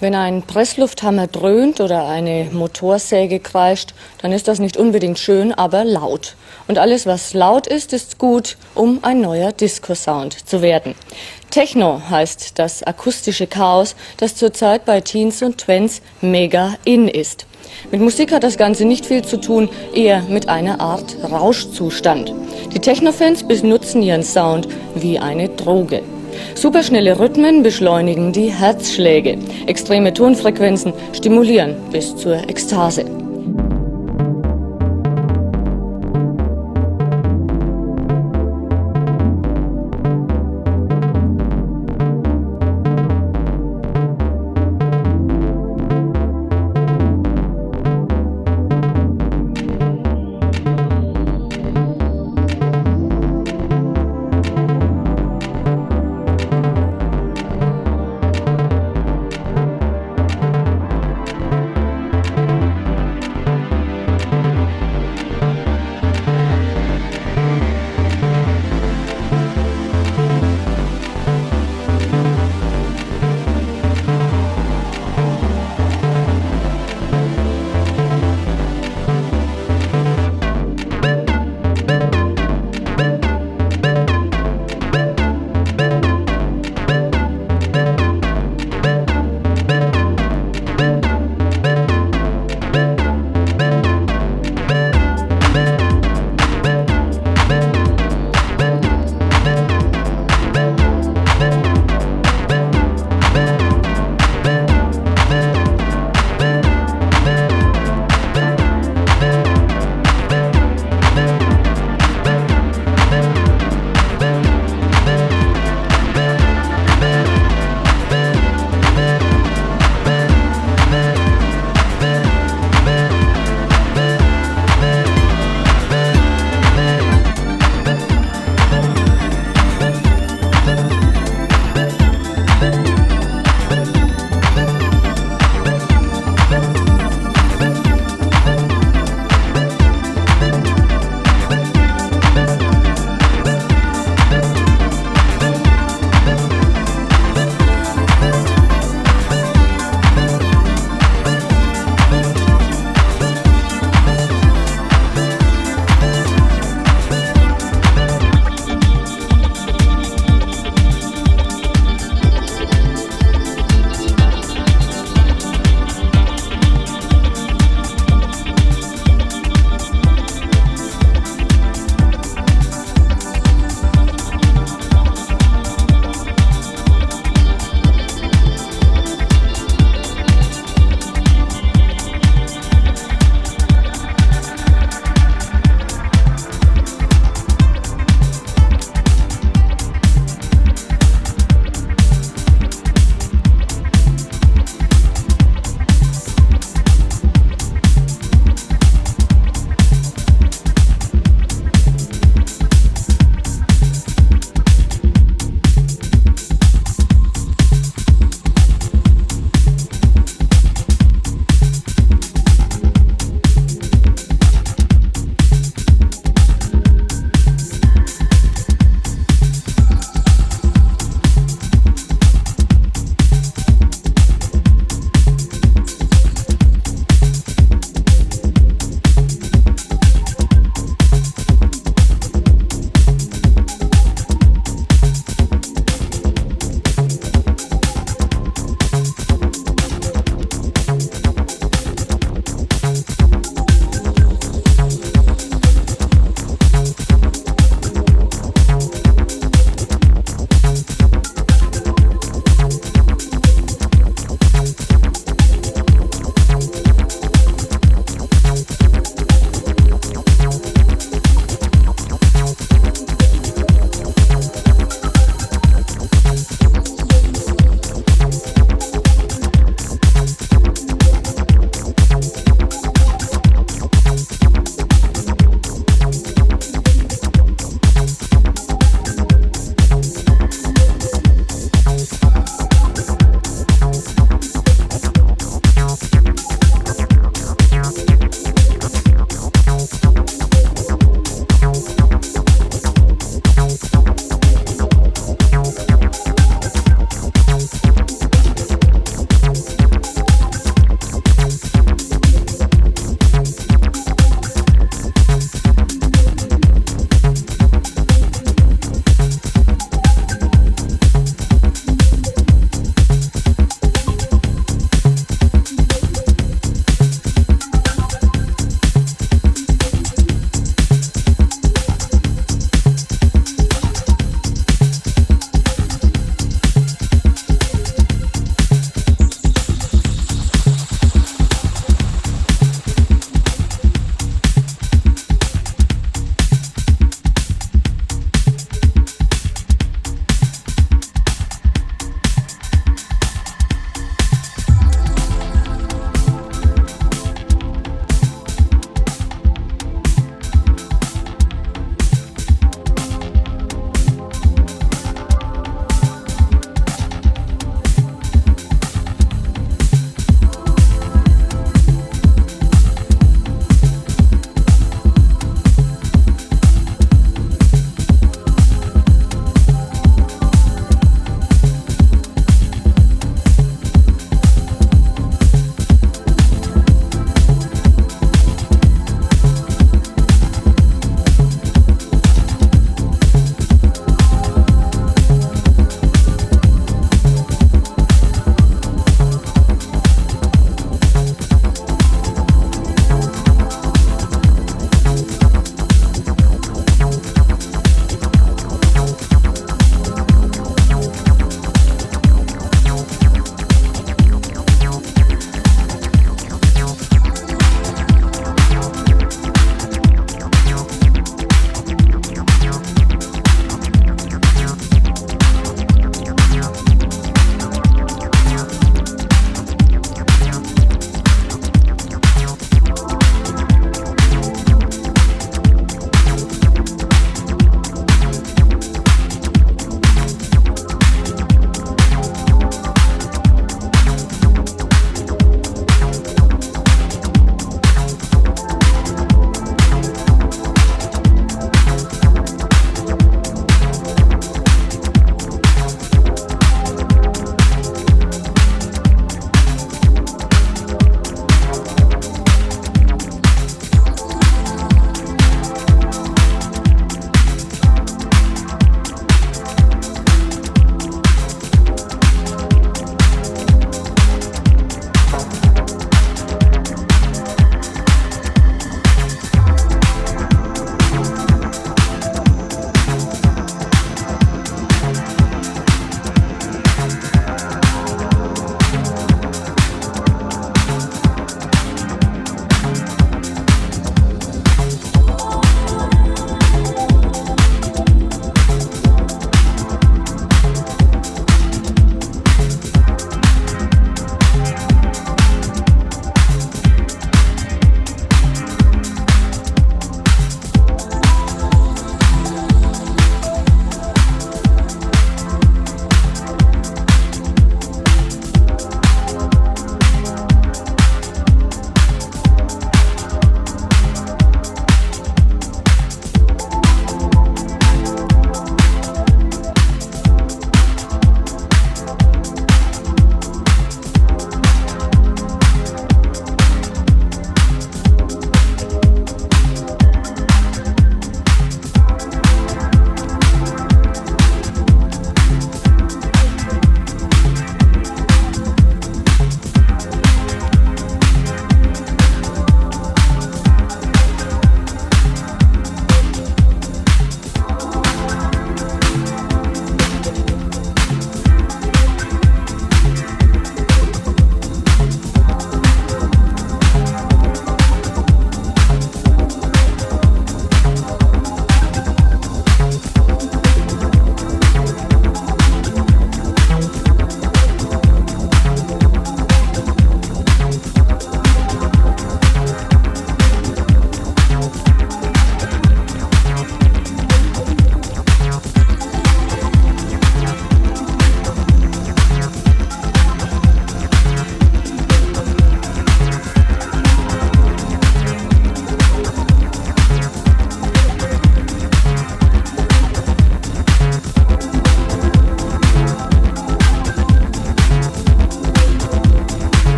Wenn ein Presslufthammer dröhnt oder eine Motorsäge kreischt, dann ist das nicht unbedingt schön, aber laut. Und alles, was laut ist, ist gut, um ein neuer Disco-Sound zu werden. Techno heißt das akustische Chaos, das zurzeit bei Teens und Twents mega in ist. Mit Musik hat das Ganze nicht viel zu tun, eher mit einer Art Rauschzustand. Die Techno-Fans benutzen ihren Sound wie eine Droge. Superschnelle Rhythmen beschleunigen die Herzschläge. Extreme Tonfrequenzen stimulieren bis zur Ekstase.